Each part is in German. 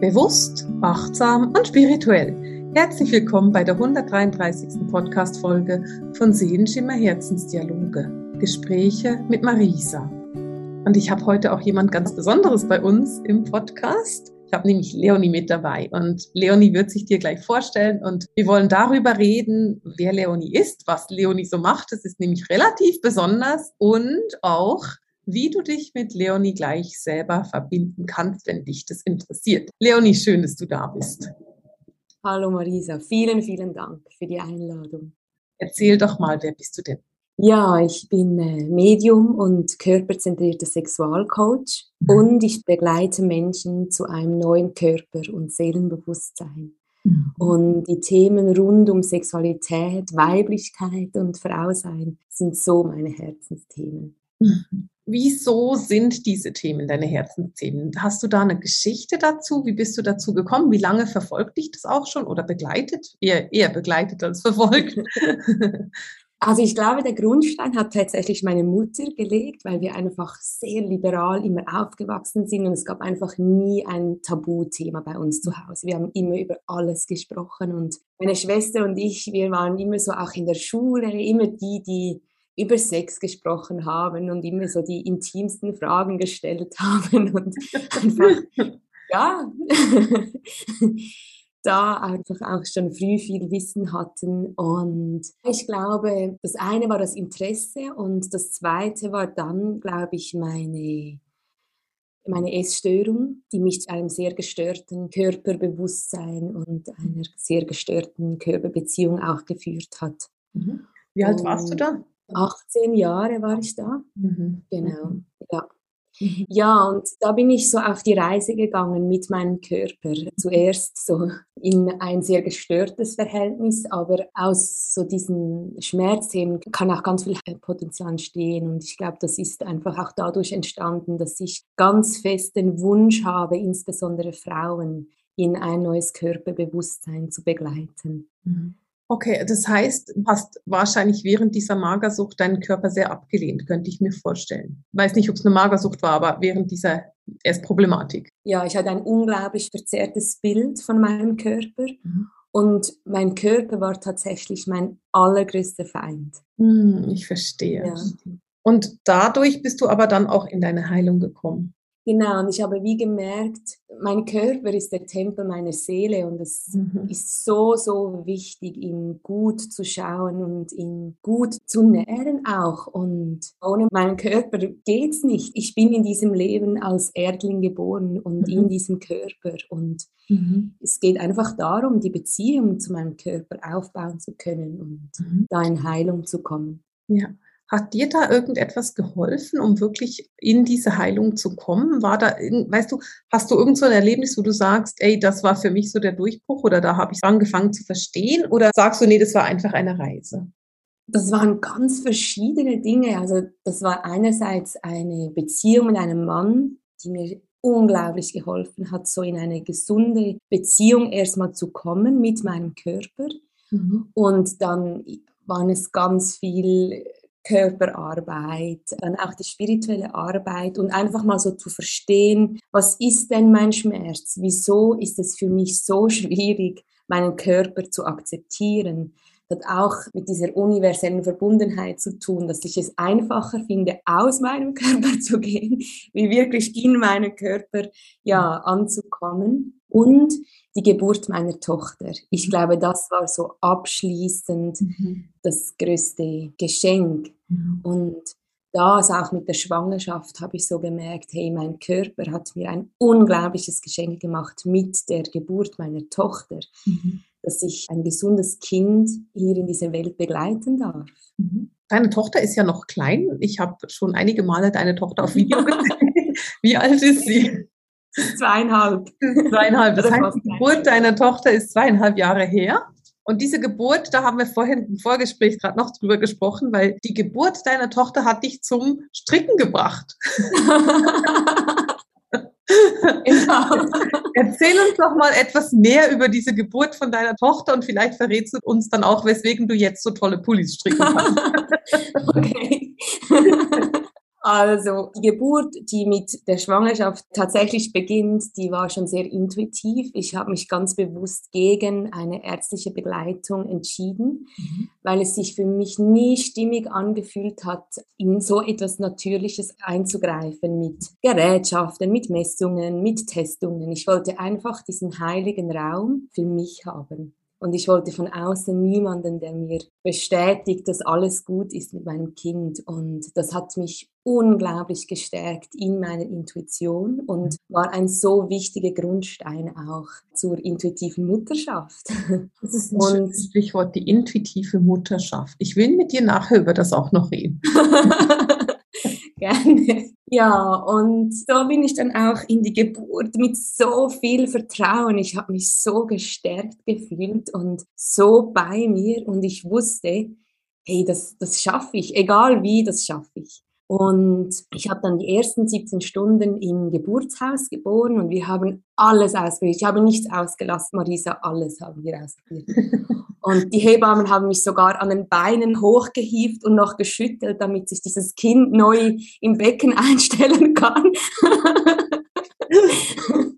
Bewusst, achtsam und spirituell. Herzlich willkommen bei der 133. Podcast-Folge von Seelenschimmer Herzensdialoge. Gespräche mit Marisa. Und ich habe heute auch jemand ganz Besonderes bei uns im Podcast. Ich habe nämlich Leonie mit dabei und Leonie wird sich dir gleich vorstellen und wir wollen darüber reden, wer Leonie ist, was Leonie so macht. Das ist nämlich relativ besonders und auch wie du dich mit Leonie gleich selber verbinden kannst, wenn dich das interessiert. Leonie, schön, dass du da bist. Hallo Marisa, vielen, vielen Dank für die Einladung. Erzähl doch mal, wer bist du denn? Ja, ich bin äh, Medium und körperzentrierter Sexualcoach mhm. und ich begleite Menschen zu einem neuen Körper- und Seelenbewusstsein. Mhm. Und die Themen rund um Sexualität, Weiblichkeit und Frausein sind so meine Herzensthemen. Wieso sind diese Themen deine Herzensthemen? Hast du da eine Geschichte dazu? Wie bist du dazu gekommen? Wie lange verfolgt dich das auch schon oder begleitet? Eher, eher begleitet als verfolgt. Also ich glaube, der Grundstein hat tatsächlich meine Mutter gelegt, weil wir einfach sehr liberal immer aufgewachsen sind und es gab einfach nie ein Tabuthema bei uns zu Hause. Wir haben immer über alles gesprochen und meine Schwester und ich, wir waren immer so auch in der Schule, immer die, die über Sex gesprochen haben und immer so die intimsten Fragen gestellt haben und einfach, ja, da einfach auch schon früh viel Wissen hatten. Und ich glaube, das eine war das Interesse und das zweite war dann, glaube ich, meine meine Essstörung, die mich zu einem sehr gestörten Körperbewusstsein und einer sehr gestörten Körperbeziehung auch geführt hat. Mhm. Wie alt warst du da? 18 Jahre war ich da. Mhm. Genau, mhm. ja. Mhm. Ja, und da bin ich so auf die Reise gegangen mit meinem Körper. Zuerst so in ein sehr gestörtes Verhältnis, aber aus so diesen Schmerzthemen kann auch ganz viel Potenzial entstehen. Und ich glaube, das ist einfach auch dadurch entstanden, dass ich ganz fest den Wunsch habe, insbesondere Frauen in ein neues Körperbewusstsein zu begleiten. Mhm. Okay, das heißt, du hast wahrscheinlich während dieser Magersucht deinen Körper sehr abgelehnt, könnte ich mir vorstellen. Weiß nicht, ob es eine Magersucht war, aber während dieser Erstproblematik. Ja, ich hatte ein unglaublich verzerrtes Bild von meinem Körper. Mhm. Und mein Körper war tatsächlich mein allergrößter Feind. Hm, ich verstehe. Ja. Und dadurch bist du aber dann auch in deine Heilung gekommen. Genau, und ich habe wie gemerkt, mein Körper ist der Tempel meiner Seele und es mhm. ist so, so wichtig, ihn gut zu schauen und ihn gut zu nähren auch. Und ohne meinen Körper geht es nicht. Ich bin in diesem Leben als Erdling geboren und mhm. in diesem Körper. Und mhm. es geht einfach darum, die Beziehung zu meinem Körper aufbauen zu können und mhm. da in Heilung zu kommen. Ja. Hat dir da irgendetwas geholfen, um wirklich in diese Heilung zu kommen? War da, weißt du, hast du irgend so ein Erlebnis, wo du sagst, ey, das war für mich so der Durchbruch oder da habe ich angefangen zu verstehen? Oder sagst du, nee, das war einfach eine Reise? Das waren ganz verschiedene Dinge. Also das war einerseits eine Beziehung mit einem Mann, die mir unglaublich geholfen hat, so in eine gesunde Beziehung erstmal zu kommen mit meinem Körper. Mhm. Und dann waren es ganz viel Körperarbeit, dann auch die spirituelle Arbeit und einfach mal so zu verstehen, was ist denn mein Schmerz? Wieso ist es für mich so schwierig, meinen Körper zu akzeptieren? Das hat auch mit dieser universellen Verbundenheit zu tun, dass ich es einfacher finde, aus meinem Körper zu gehen, wie wirklich in meinen Körper ja anzukommen und die Geburt meiner Tochter. Ich mhm. glaube, das war so abschließend mhm. das größte Geschenk. Mhm. Und da, also auch mit der Schwangerschaft, habe ich so gemerkt, hey, mein Körper hat mir ein unglaubliches Geschenk gemacht mit der Geburt meiner Tochter, mhm. dass ich ein gesundes Kind hier in dieser Welt begleiten darf. Mhm. Deine Tochter ist ja noch klein. Ich habe schon einige Male deine Tochter auf Video gesehen. Wie alt ist sie? Zweieinhalb. Zweieinhalb. Das heißt, die Geburt deiner Tochter ist zweieinhalb Jahre her. Und diese Geburt, da haben wir vorhin im Vorgespräch gerade noch drüber gesprochen, weil die Geburt deiner Tochter hat dich zum Stricken gebracht. genau. Erzähl uns doch mal etwas mehr über diese Geburt von deiner Tochter und vielleicht verrätst du uns dann auch, weswegen du jetzt so tolle Pullis stricken kannst. okay. Also die Geburt, die mit der Schwangerschaft tatsächlich beginnt, die war schon sehr intuitiv. Ich habe mich ganz bewusst gegen eine ärztliche Begleitung entschieden, mhm. weil es sich für mich nie stimmig angefühlt hat, in so etwas Natürliches einzugreifen mit Gerätschaften, mit Messungen, mit Testungen. Ich wollte einfach diesen heiligen Raum für mich haben. Und ich wollte von außen niemanden, der mir bestätigt, dass alles gut ist mit meinem Kind. Und das hat mich unglaublich gestärkt in meiner Intuition und war ein so wichtiger Grundstein auch zur intuitiven Mutterschaft. Das ist ein und, Stichwort, die intuitive Mutterschaft. Ich will mit dir nachher über das auch noch reden. Gerne. Ja, und so bin ich dann auch in die Geburt mit so viel Vertrauen. Ich habe mich so gestärkt gefühlt und so bei mir und ich wusste, hey, das, das schaffe ich, egal wie, das schaffe ich. Und ich habe dann die ersten 17 Stunden im Geburtshaus geboren und wir haben alles ausprobiert. Ich habe nichts ausgelassen, Marisa, alles haben wir ausprobiert. Und die Hebammen haben mich sogar an den Beinen hochgehievt und noch geschüttelt, damit sich dieses Kind neu im Becken einstellen kann.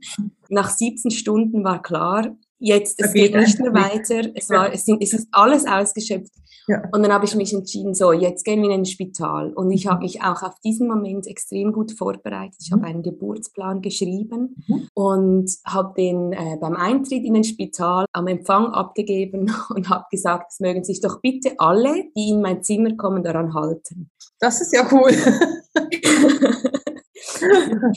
Nach 17 Stunden war klar, jetzt, es geht nicht mehr weiter. Es, war, es, sind, es ist alles ausgeschöpft. Ja. Und dann habe ich mich entschieden, so, jetzt gehen wir in ein Spital. Und ich habe mhm. mich auch auf diesen Moment extrem gut vorbereitet. Ich mhm. habe einen Geburtsplan geschrieben mhm. und habe den äh, beim Eintritt in ein Spital am Empfang abgegeben und habe gesagt, es mögen sich doch bitte alle, die in mein Zimmer kommen, daran halten. Das ist ja cool.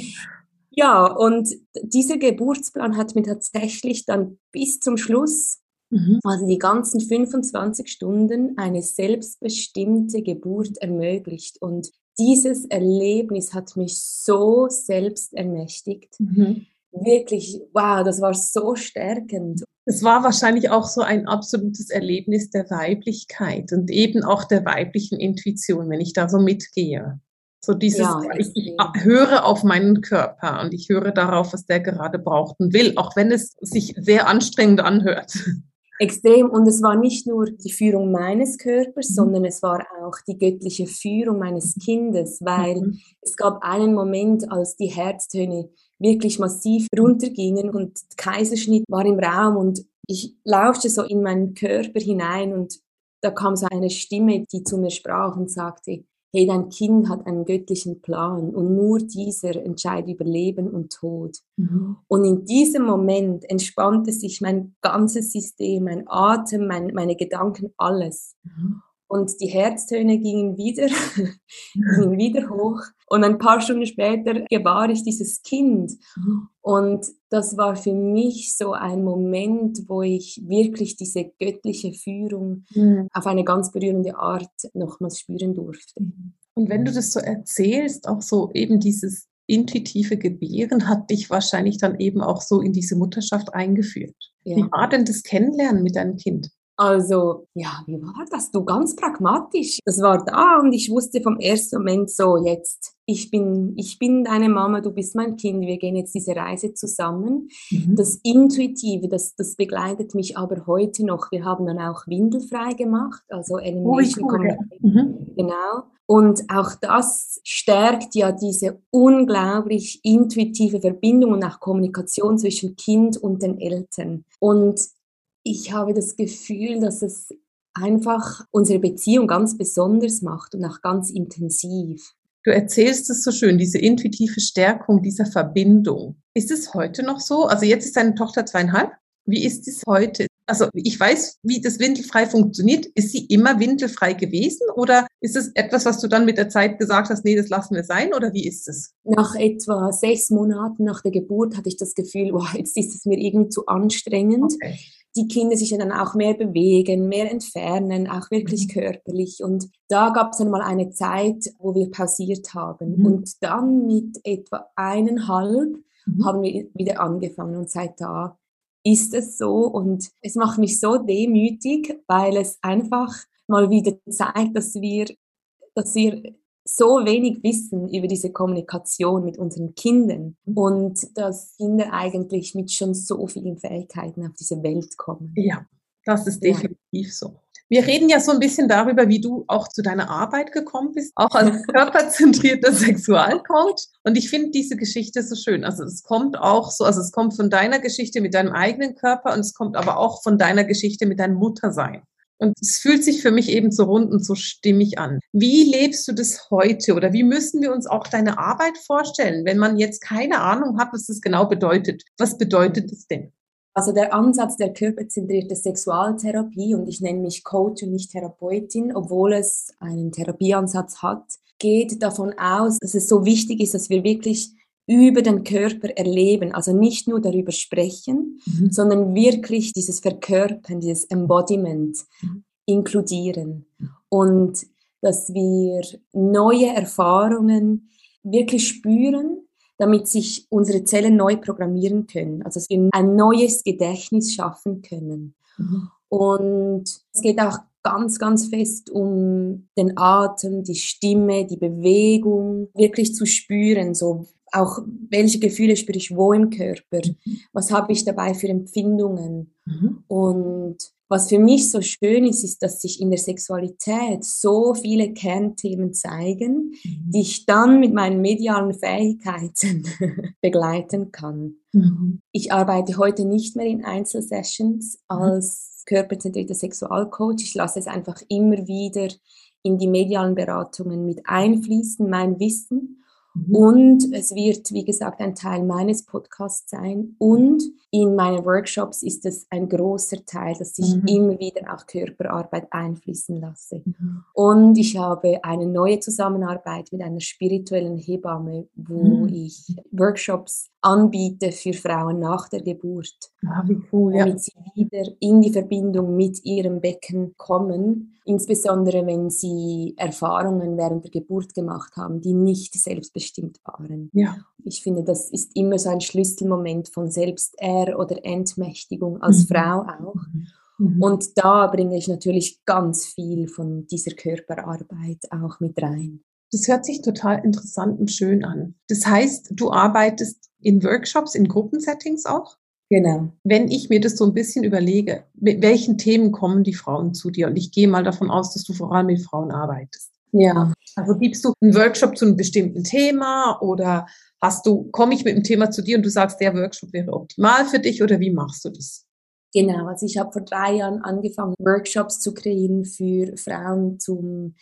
ja, und dieser Geburtsplan hat mir tatsächlich dann bis zum Schluss Mhm. Also die ganzen 25 Stunden eine selbstbestimmte Geburt ermöglicht. Und dieses Erlebnis hat mich so selbst ermächtigt. Mhm. Wirklich, wow, das war so stärkend. Es war wahrscheinlich auch so ein absolutes Erlebnis der Weiblichkeit und eben auch der weiblichen Intuition, wenn ich da so mitgehe. So dieses, ja, ich, ich, höre auf meinen Körper und ich höre darauf, was der gerade braucht und will, auch wenn es sich sehr anstrengend anhört. Extrem. Und es war nicht nur die Führung meines Körpers, mhm. sondern es war auch die göttliche Führung meines Kindes, weil mhm. es gab einen Moment, als die Herztöne wirklich massiv runtergingen und Kaiserschnitt war im Raum und ich lauschte so in meinen Körper hinein und da kam so eine Stimme, die zu mir sprach und sagte, hey, dein Kind hat einen göttlichen Plan und nur dieser entscheidet über Leben und Tod. Mhm. Und in diesem Moment entspannte sich mein ganzes System, mein Atem, mein, meine Gedanken, alles. Mhm. Und die Herztöne gingen wieder, gingen wieder hoch. Und ein paar Stunden später gebar ich dieses Kind. Und das war für mich so ein Moment, wo ich wirklich diese göttliche Führung mhm. auf eine ganz berührende Art nochmals spüren durfte. Und wenn du das so erzählst, auch so eben dieses intuitive Gebären hat dich wahrscheinlich dann eben auch so in diese Mutterschaft eingeführt. Ja. Wie war denn das Kennenlernen mit deinem Kind? Also, ja, wie war das? Du ganz pragmatisch. Das war da und ich wusste vom ersten Moment so, jetzt, ich bin, ich bin deine Mama, du bist mein Kind, wir gehen jetzt diese Reise zusammen. Mhm. Das Intuitive, das, das begleitet mich aber heute noch. Wir haben dann auch windelfrei gemacht, also Elimination oh, cool, mhm. Genau. Und auch das stärkt ja diese unglaublich intuitive Verbindung und auch Kommunikation zwischen Kind und den Eltern. Und ich habe das Gefühl, dass es einfach unsere Beziehung ganz besonders macht und auch ganz intensiv. Du erzählst es so schön, diese intuitive Stärkung dieser Verbindung. Ist es heute noch so? Also jetzt ist deine Tochter zweieinhalb. Wie ist es heute? Also ich weiß, wie das windelfrei funktioniert. Ist sie immer windelfrei gewesen oder ist es etwas, was du dann mit der Zeit gesagt hast, nee, das lassen wir sein oder wie ist es? Nach etwa sechs Monaten nach der Geburt hatte ich das Gefühl, wow, jetzt ist es mir irgendwie zu anstrengend. Okay die Kinder sich dann auch mehr bewegen, mehr entfernen, auch wirklich mhm. körperlich. Und da gab es dann mal eine Zeit, wo wir pausiert haben. Mhm. Und dann mit etwa eineinhalb mhm. haben wir wieder angefangen. Und seit da ist es so. Und es macht mich so demütig, weil es einfach mal wieder zeigt, dass wir, dass wir so wenig wissen über diese Kommunikation mit unseren Kindern mhm. und dass Kinder eigentlich mit schon so vielen Fähigkeiten auf diese Welt kommen. Ja, das ist definitiv ja. so. Wir reden ja so ein bisschen darüber, wie du auch zu deiner Arbeit gekommen bist, auch als körperzentrierter Sexualcoach. Und ich finde diese Geschichte so schön. Also es kommt auch so, also es kommt von deiner Geschichte mit deinem eigenen Körper und es kommt aber auch von deiner Geschichte mit deinem Muttersein. Und es fühlt sich für mich eben so rund und so stimmig an. Wie lebst du das heute oder wie müssen wir uns auch deine Arbeit vorstellen, wenn man jetzt keine Ahnung hat, was das genau bedeutet? Was bedeutet es denn? Also der Ansatz der körperzentrierten Sexualtherapie, und ich nenne mich Coach und nicht Therapeutin, obwohl es einen Therapieansatz hat, geht davon aus, dass es so wichtig ist, dass wir wirklich über den Körper erleben, also nicht nur darüber sprechen, mhm. sondern wirklich dieses Verkörpern, dieses Embodiment mhm. inkludieren und dass wir neue Erfahrungen wirklich spüren damit sich unsere Zellen neu programmieren können. Also dass wir ein neues Gedächtnis schaffen können. Mhm. Und es geht auch ganz, ganz fest um den Atem, die Stimme, die Bewegung, wirklich zu spüren, so auch welche Gefühle spüre ich wo im Körper, was habe ich dabei für Empfindungen. Mhm. Und was für mich so schön ist, ist, dass sich in der Sexualität so viele Kernthemen zeigen, mhm. die ich dann mit meinen medialen Fähigkeiten begleiten kann. Mhm. Ich arbeite heute nicht mehr in Einzelsessions mhm. als körperzentrierter Sexualcoach. Ich lasse es einfach immer wieder in die medialen Beratungen mit einfließen, mein Wissen. Mhm. Und es wird, wie gesagt, ein Teil meines Podcasts sein. Und in meinen Workshops ist es ein großer Teil, dass ich mhm. immer wieder auch Körperarbeit einfließen lasse. Mhm. Und ich habe eine neue Zusammenarbeit mit einer spirituellen Hebamme, wo mhm. ich Workshops anbiete für Frauen nach der Geburt. Ah, wie cool, ja. Damit sie wieder in die Verbindung mit ihrem Becken kommen, insbesondere wenn sie Erfahrungen während der Geburt gemacht haben, die nicht selbstbestimmt waren. Ja. Ich finde, das ist immer so ein Schlüsselmoment von Selbstehr- oder Entmächtigung als mhm. Frau auch. Mhm. Und da bringe ich natürlich ganz viel von dieser Körperarbeit auch mit rein. Das hört sich total interessant und schön an. Das heißt, du arbeitest in Workshops, in Gruppensettings auch? Genau. Wenn ich mir das so ein bisschen überlege, mit welchen Themen kommen die Frauen zu dir? Und ich gehe mal davon aus, dass du vor allem mit Frauen arbeitest. Ja. Also gibst du einen Workshop zu einem bestimmten Thema oder hast du, komme ich mit einem Thema zu dir und du sagst, der Workshop wäre optimal für dich oder wie machst du das? Genau, also ich habe vor drei Jahren angefangen, Workshops zu kreieren für Frauen zum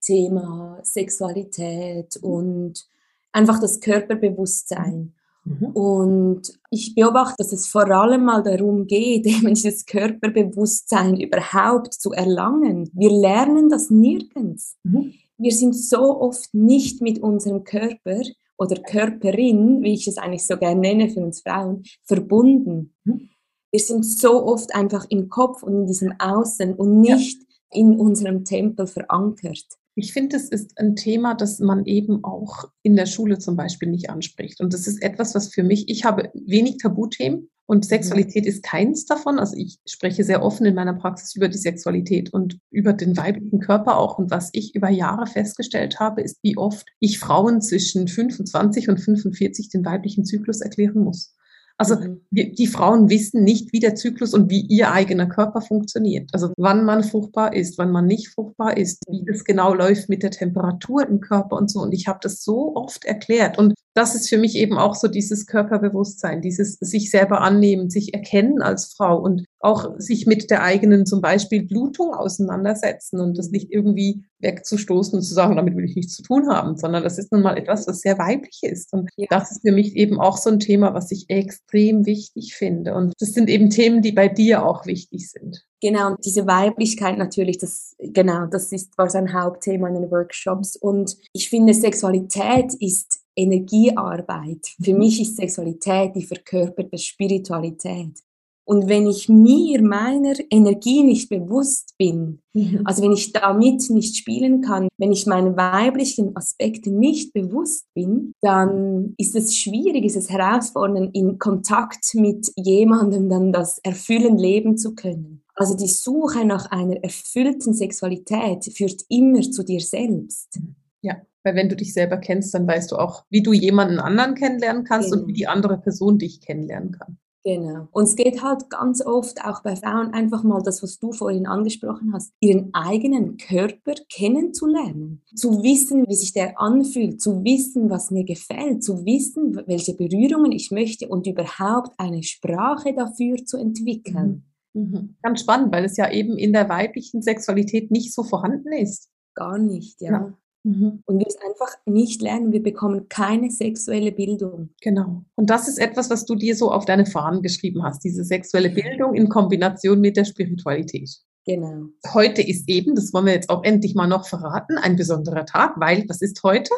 Thema Sexualität und einfach das Körperbewusstsein. Mhm. Und ich beobachte, dass es vor allem mal darum geht, eben dieses Körperbewusstsein überhaupt zu erlangen. Wir lernen das nirgends. Mhm. Wir sind so oft nicht mit unserem Körper oder Körperin, wie ich es eigentlich so gerne nenne für uns Frauen, verbunden. Mhm. Wir sind so oft einfach im Kopf und in diesem Außen und nicht ja. in unserem Tempel verankert. Ich finde, es ist ein Thema, das man eben auch in der Schule zum Beispiel nicht anspricht. Und das ist etwas, was für mich, ich habe wenig Tabuthemen und. Sexualität ist keins davon. Also ich spreche sehr offen in meiner Praxis über die Sexualität und über den weiblichen Körper auch. Und was ich über Jahre festgestellt habe, ist, wie oft ich Frauen zwischen 25 und 45 den weiblichen Zyklus erklären muss. Also mhm. die, die, Frauen wissen nicht, wie der Zyklus und wie ihr eigener Körper funktioniert. Also wann man fruchtbar ist, wann man nicht fruchtbar ist, wie das genau läuft mit der Temperatur im Körper und so. Und ich habe das so oft erklärt. Und das ist für mich eben auch so dieses Körperbewusstsein, dieses sich selber annehmen, sich erkennen als Frau und auch sich mit der eigenen zum Beispiel Blutung auseinandersetzen und das nicht irgendwie wegzustoßen und zu sagen, damit will ich nichts zu tun haben, sondern das ist nun mal etwas, was sehr weiblich ist. Und ja. das ist für mich eben auch so ein Thema, was ich extrem wichtig finde. Und das sind eben Themen, die bei dir auch wichtig sind. Genau, und diese Weiblichkeit natürlich, das, genau, das ist, war sein Hauptthema in den Workshops. Und ich finde, Sexualität ist Energiearbeit. Für mhm. mich ist Sexualität die verkörperte Spiritualität. Und wenn ich mir meiner Energie nicht bewusst bin, mhm. also wenn ich damit nicht spielen kann, wenn ich meinen weiblichen Aspekten nicht bewusst bin, dann ist es schwierig, ist es herausfordernd, in Kontakt mit jemandem dann das Erfüllen leben zu können. Also die Suche nach einer erfüllten Sexualität führt immer zu dir selbst. Ja, weil wenn du dich selber kennst, dann weißt du auch, wie du jemanden anderen kennenlernen kannst genau. und wie die andere Person dich kennenlernen kann. Genau. Und es geht halt ganz oft auch bei Frauen einfach mal das, was du vorhin angesprochen hast, ihren eigenen Körper kennenzulernen, zu wissen, wie sich der anfühlt, zu wissen, was mir gefällt, zu wissen, welche Berührungen ich möchte und überhaupt eine Sprache dafür zu entwickeln. Mhm. mhm. Ganz spannend, weil es ja eben in der weiblichen Sexualität nicht so vorhanden ist. Gar nicht, ja. ja. Mhm. Und wir es einfach nicht lernen. Wir bekommen keine sexuelle Bildung. Genau. Und das ist etwas, was du dir so auf deine Fahnen geschrieben hast, diese sexuelle Bildung in Kombination mit der Spiritualität. Genau. Heute ist eben, das wollen wir jetzt auch endlich mal noch verraten, ein besonderer Tag, weil was ist heute?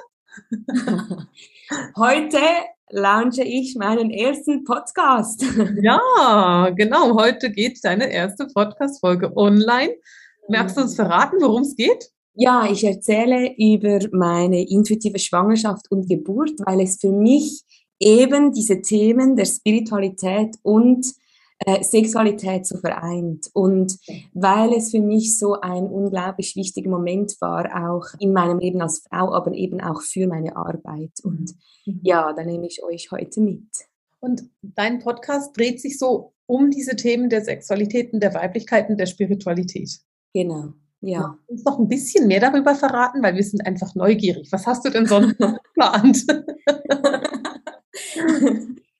heute launche ich meinen ersten Podcast. ja, genau. Heute geht deine erste Podcast-Folge online. Merkst du uns verraten, worum es geht? Ja, ich erzähle über meine intuitive Schwangerschaft und Geburt, weil es für mich eben diese Themen der Spiritualität und äh, Sexualität so vereint und weil es für mich so ein unglaublich wichtiger Moment war, auch in meinem Leben als Frau, aber eben auch für meine Arbeit. Und mhm. ja, da nehme ich euch heute mit. Und dein Podcast dreht sich so um diese Themen der Sexualitäten, der Weiblichkeiten, der Spiritualität. Genau. Ja. Uns noch ein bisschen mehr darüber verraten, weil wir sind einfach neugierig. Was hast du denn sonst noch geplant?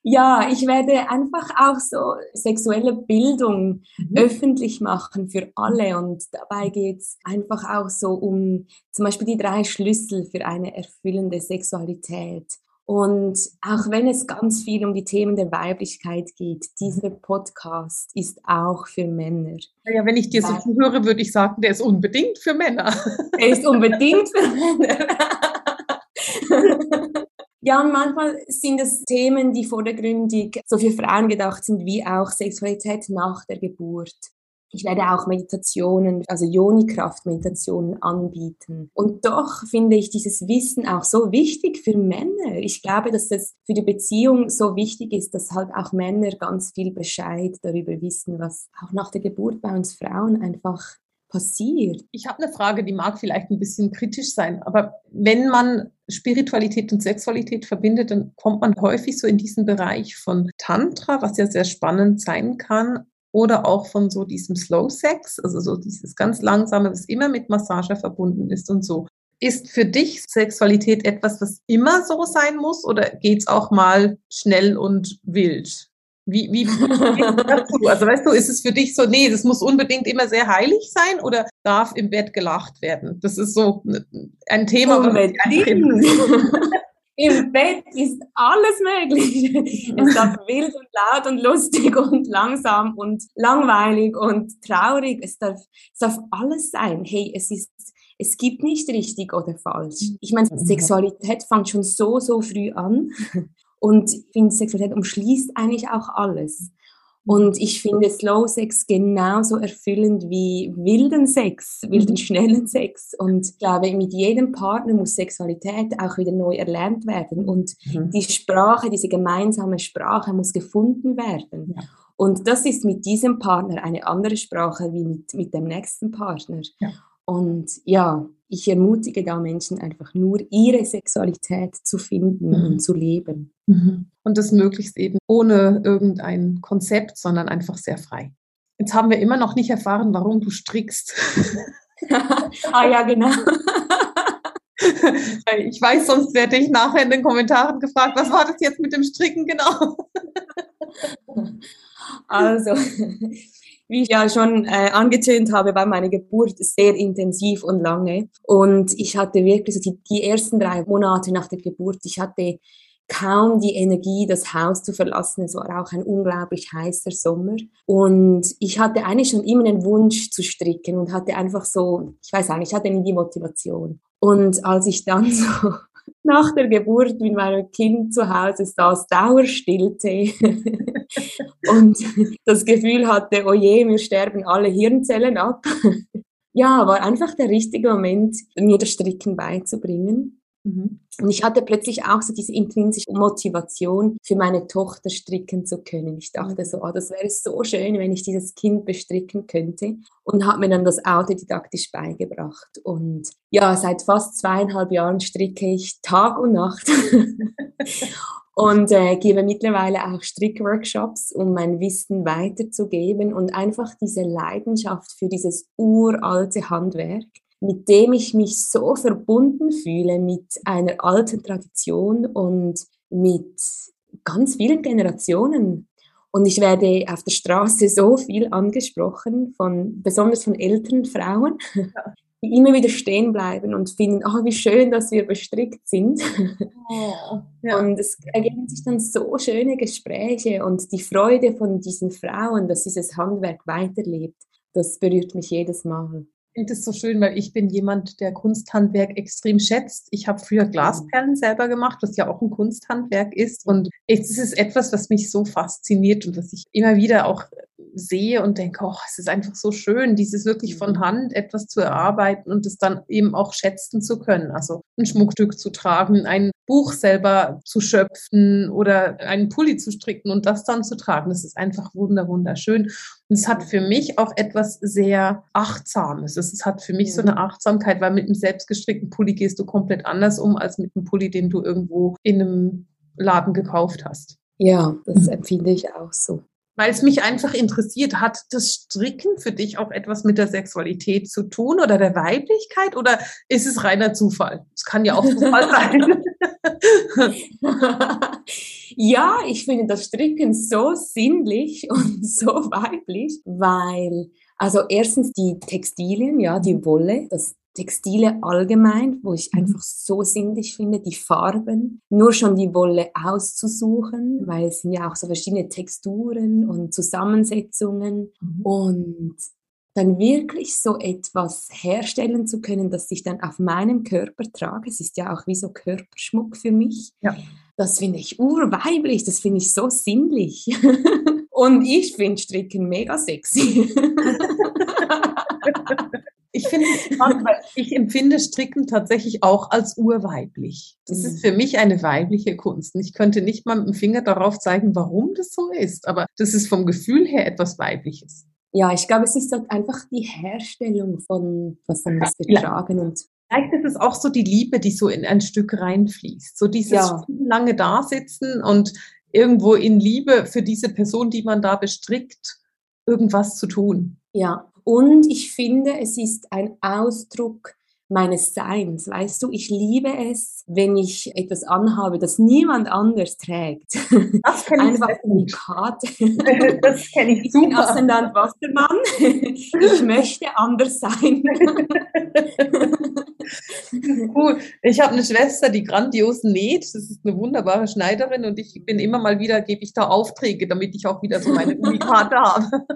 Ja, ich werde einfach auch so sexuelle Bildung mhm. öffentlich machen für alle und dabei geht es einfach auch so um zum Beispiel die drei Schlüssel für eine erfüllende Sexualität. Und auch wenn es ganz viel um die Themen der Weiblichkeit geht, dieser Podcast ist auch für Männer. Ja, wenn ich dir so zuhöre, würde ich sagen, der ist unbedingt für Männer. Er ist unbedingt für Männer. Ja, und manchmal sind es Themen, die vordergründig so für Frauen gedacht sind, wie auch Sexualität nach der Geburt. Ich werde auch Meditationen, also Yoni-Kraft-Meditationen anbieten. Und doch finde ich dieses Wissen auch so wichtig für Männer. Ich glaube, dass das für die Beziehung so wichtig ist, dass halt auch Männer ganz viel Bescheid darüber wissen, was auch nach der Geburt bei uns Frauen einfach passiert. Ich habe eine Frage, die mag vielleicht ein bisschen kritisch sein, aber wenn man Spiritualität und Sexualität verbindet, dann kommt man häufig so in diesen Bereich von Tantra, was ja sehr spannend sein kann, oder auch von so diesem Slow Sex, also so dieses ganz langsame, was immer mit Massage verbunden ist und so. Ist für dich Sexualität etwas, was immer so sein muss oder geht's auch mal schnell und wild? Wie, wie dazu? Also weißt du, ist es für dich so, nee, das muss unbedingt immer sehr heilig sein oder darf im Bett gelacht werden? Das ist so ein Thema. Unbedingt. Im Bett ist alles möglich. Es darf wild und laut und lustig und langsam und langweilig und traurig. Es darf, es darf alles sein. Hey, es ist, es gibt nicht richtig oder falsch. Ich meine. Sexualität fängt schon so, so früh an. Und ich finde, Sexualität umschließt eigentlich auch alles. Und ich finde Slow Sex genauso erfüllend wie wilden Sex, wilden mhm. schnellen Sex. Und ich glaube, mit jedem Partner muss Sexualität auch wieder neu erlernt werden. Und mhm. die Sprache, diese gemeinsame Sprache muss gefunden werden. Ja. Und das ist mit diesem Partner eine andere Sprache wie mit, mit dem nächsten Partner. Ja. Und ja, ich ermutige da Menschen einfach nur, ihre Sexualität zu finden mhm. und zu leben. Mhm. Und das möglichst eben ohne irgendein Konzept, sondern einfach sehr frei. Jetzt haben wir immer noch nicht erfahren, warum du strickst. ah ja, genau. ich weiß, sonst werde ich nachher in den Kommentaren gefragt, was war das jetzt mit dem Stricken genau? also, wie ich ja schon äh, angetönt habe, war meine Geburt sehr intensiv und lange. Und ich hatte wirklich so die, die ersten drei Monate nach der Geburt, ich hatte kaum die Energie, das Haus zu verlassen. Es war auch ein unglaublich heißer Sommer. Und ich hatte eigentlich schon immer den Wunsch zu stricken und hatte einfach so, ich weiß auch nicht, ich hatte nie die Motivation. Und als ich dann so nach der Geburt mit meinem Kind zu Hause saß, Dauerstillte und das Gefühl hatte, oh je, mir sterben alle Hirnzellen ab. ja, war einfach der richtige Moment, mir das Stricken beizubringen. Mhm. Und ich hatte plötzlich auch so diese intrinsische Motivation, für meine Tochter stricken zu können. Ich dachte so, oh, das wäre so schön, wenn ich dieses Kind bestricken könnte. Und habe mir dann das autodidaktisch beigebracht. Und ja, seit fast zweieinhalb Jahren stricke ich Tag und Nacht. und äh, gebe mittlerweile auch Strickworkshops, um mein Wissen weiterzugeben und einfach diese Leidenschaft für dieses uralte Handwerk, mit dem ich mich so verbunden fühle mit einer alten Tradition und mit ganz vielen Generationen. Und ich werde auf der Straße so viel angesprochen, von, besonders von älteren Frauen, ja die immer wieder stehen bleiben und finden, oh, wie schön, dass wir bestrickt sind. Oh, ja. Und es ergeben sich dann so schöne Gespräche und die Freude von diesen Frauen, dass dieses Handwerk weiterlebt, das berührt mich jedes Mal. Ich finde es so schön, weil ich bin jemand, der Kunsthandwerk extrem schätzt. Ich habe früher Glasperlen selber gemacht, was ja auch ein Kunsthandwerk ist. Und es ist etwas, was mich so fasziniert und was ich immer wieder auch sehe und denke, oh, es ist einfach so schön, dieses wirklich von mhm. Hand etwas zu erarbeiten und es dann eben auch schätzen zu können. Also ein Schmuckstück zu tragen, ein Buch selber zu schöpfen oder einen Pulli zu stricken und das dann zu tragen. Das ist einfach wunder, wunderschön. Und es hat für mich auch etwas sehr Achtsames. Es hat für mich so eine Achtsamkeit, weil mit einem selbstgestrickten Pulli gehst du komplett anders um als mit einem Pulli, den du irgendwo in einem Laden gekauft hast. Ja, das empfinde ich auch so weil es mich einfach interessiert, hat das Stricken für dich auch etwas mit der Sexualität zu tun oder der Weiblichkeit oder ist es reiner Zufall? Es kann ja auch Zufall sein. ja, ich finde das Stricken so sinnlich und so weiblich, weil also erstens die Textilien, ja, die Wolle, das Textile allgemein, wo ich mhm. einfach so sinnlich finde, die Farben, nur schon die Wolle auszusuchen, weil es sind ja auch so verschiedene Texturen und Zusammensetzungen mhm. und dann wirklich so etwas herstellen zu können, das ich dann auf meinem Körper trage. Es ist ja auch wie so Körperschmuck für mich. Ja. Das finde ich urweiblich, das finde ich so sinnlich. und ich finde Stricken mega sexy. Ich finde es spannend, weil ich empfinde Stricken tatsächlich auch als urweiblich. Das ist mhm. für mich eine weibliche Kunst. Und ich könnte nicht mal mit dem Finger darauf zeigen, warum das so ist, aber das ist vom Gefühl her etwas Weibliches. Ja, ich glaube, es ist halt einfach die Herstellung von was dann was wir tragen und Vielleicht ist es auch so die Liebe, die so in ein Stück reinfließt. So dieses ja. lange Dasitzen und irgendwo in Liebe für diese Person, die man da bestrickt, irgendwas zu tun. Ja, und ich finde, es ist ein Ausdruck meines Seins. Weißt du, ich liebe es, wenn ich etwas anhabe, das niemand anders trägt. Das kenne ich Einfach Karte. Das kenne ich, ich super. Ich bin Aszendant Wassermann. Ich möchte anders sein. Cool. Ich habe eine Schwester, die grandios näht. Das ist eine wunderbare Schneiderin und ich bin immer mal wieder, gebe ich da Aufträge, damit ich auch wieder so meine Unikarte habe.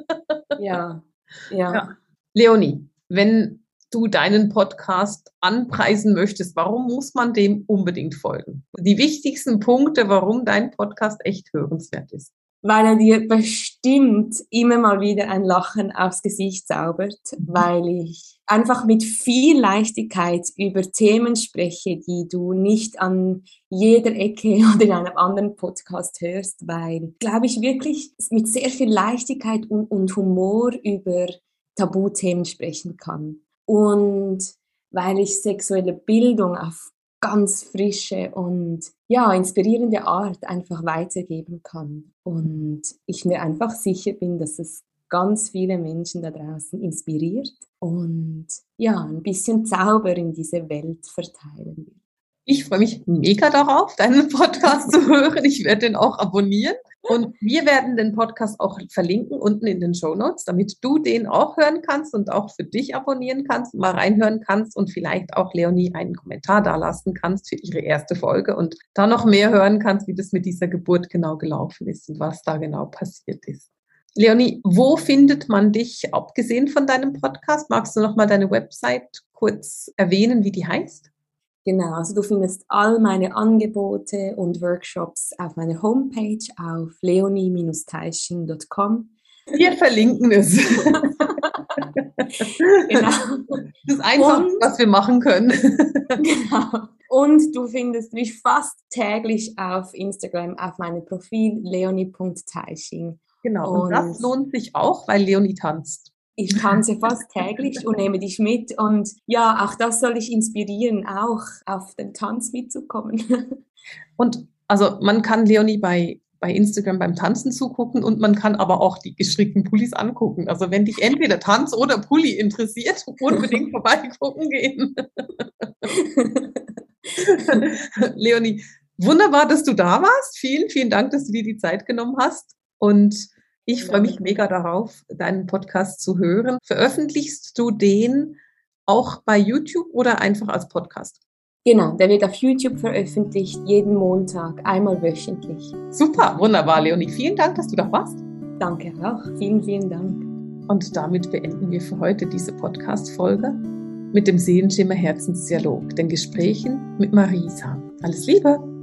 Ja, ja. ja. Leonie, wenn du deinen Podcast anpreisen möchtest, warum muss man dem unbedingt folgen? Die wichtigsten Punkte, warum dein Podcast echt hörenswert ist. Weil er dir bestimmt immer mal wieder ein Lachen aufs Gesicht zaubert, mhm. weil ich einfach mit viel Leichtigkeit über Themen spreche, die du nicht an jeder Ecke oder in einem anderen Podcast hörst, weil, glaube ich, wirklich mit sehr viel Leichtigkeit und, und Humor über Tabuthemen sprechen kann. Und weil ich sexuelle Bildung auf ganz frische und ja, inspirierende Art einfach weitergeben kann. Und ich mir einfach sicher bin, dass es ganz viele Menschen da draußen inspiriert und ja, ein bisschen Zauber in diese Welt verteilen will. Ich freue mich mega darauf, deinen Podcast zu hören. Ich werde den auch abonnieren. Und wir werden den Podcast auch verlinken unten in den Show Notes, damit du den auch hören kannst und auch für dich abonnieren kannst, mal reinhören kannst und vielleicht auch Leonie einen Kommentar dalassen kannst für ihre erste Folge und da noch mehr hören kannst, wie das mit dieser Geburt genau gelaufen ist und was da genau passiert ist. Leonie, wo findet man dich, abgesehen von deinem Podcast? Magst du noch mal deine Website kurz erwähnen, wie die heißt? Genau, also du findest all meine Angebote und Workshops auf meiner Homepage auf leonie-teiching.com. Wir verlinken es. genau. Das ist einfach, und, was wir machen können. genau. Und du findest mich fast täglich auf Instagram auf meinem Profil leonie.teiching. Genau, und, und das lohnt sich auch, weil Leonie tanzt. Ich tanze fast täglich und nehme dich mit. Und ja, auch das soll ich inspirieren, auch auf den Tanz mitzukommen. Und Also man kann Leonie bei, bei Instagram beim Tanzen zugucken und man kann aber auch die gestrickten Pullis angucken. Also wenn dich entweder Tanz oder Pulli interessiert, unbedingt vorbeigucken gehen. Leonie, wunderbar, dass du da warst. Vielen, vielen Dank, dass du dir die Zeit genommen hast. Und ich freue mich mega darauf, deinen Podcast zu hören. Veröffentlichst du den auch bei YouTube oder einfach als Podcast? Genau, der wird auf YouTube veröffentlicht, jeden Montag, einmal wöchentlich. Super, wunderbar, Leonie. Vielen Dank, dass du da warst. Danke auch. Vielen, vielen Dank. Und damit beenden wir für heute diese Podcast-Folge mit dem Seelenschimmer Herzensdialog, den Gesprächen mit Marisa. Alles Liebe!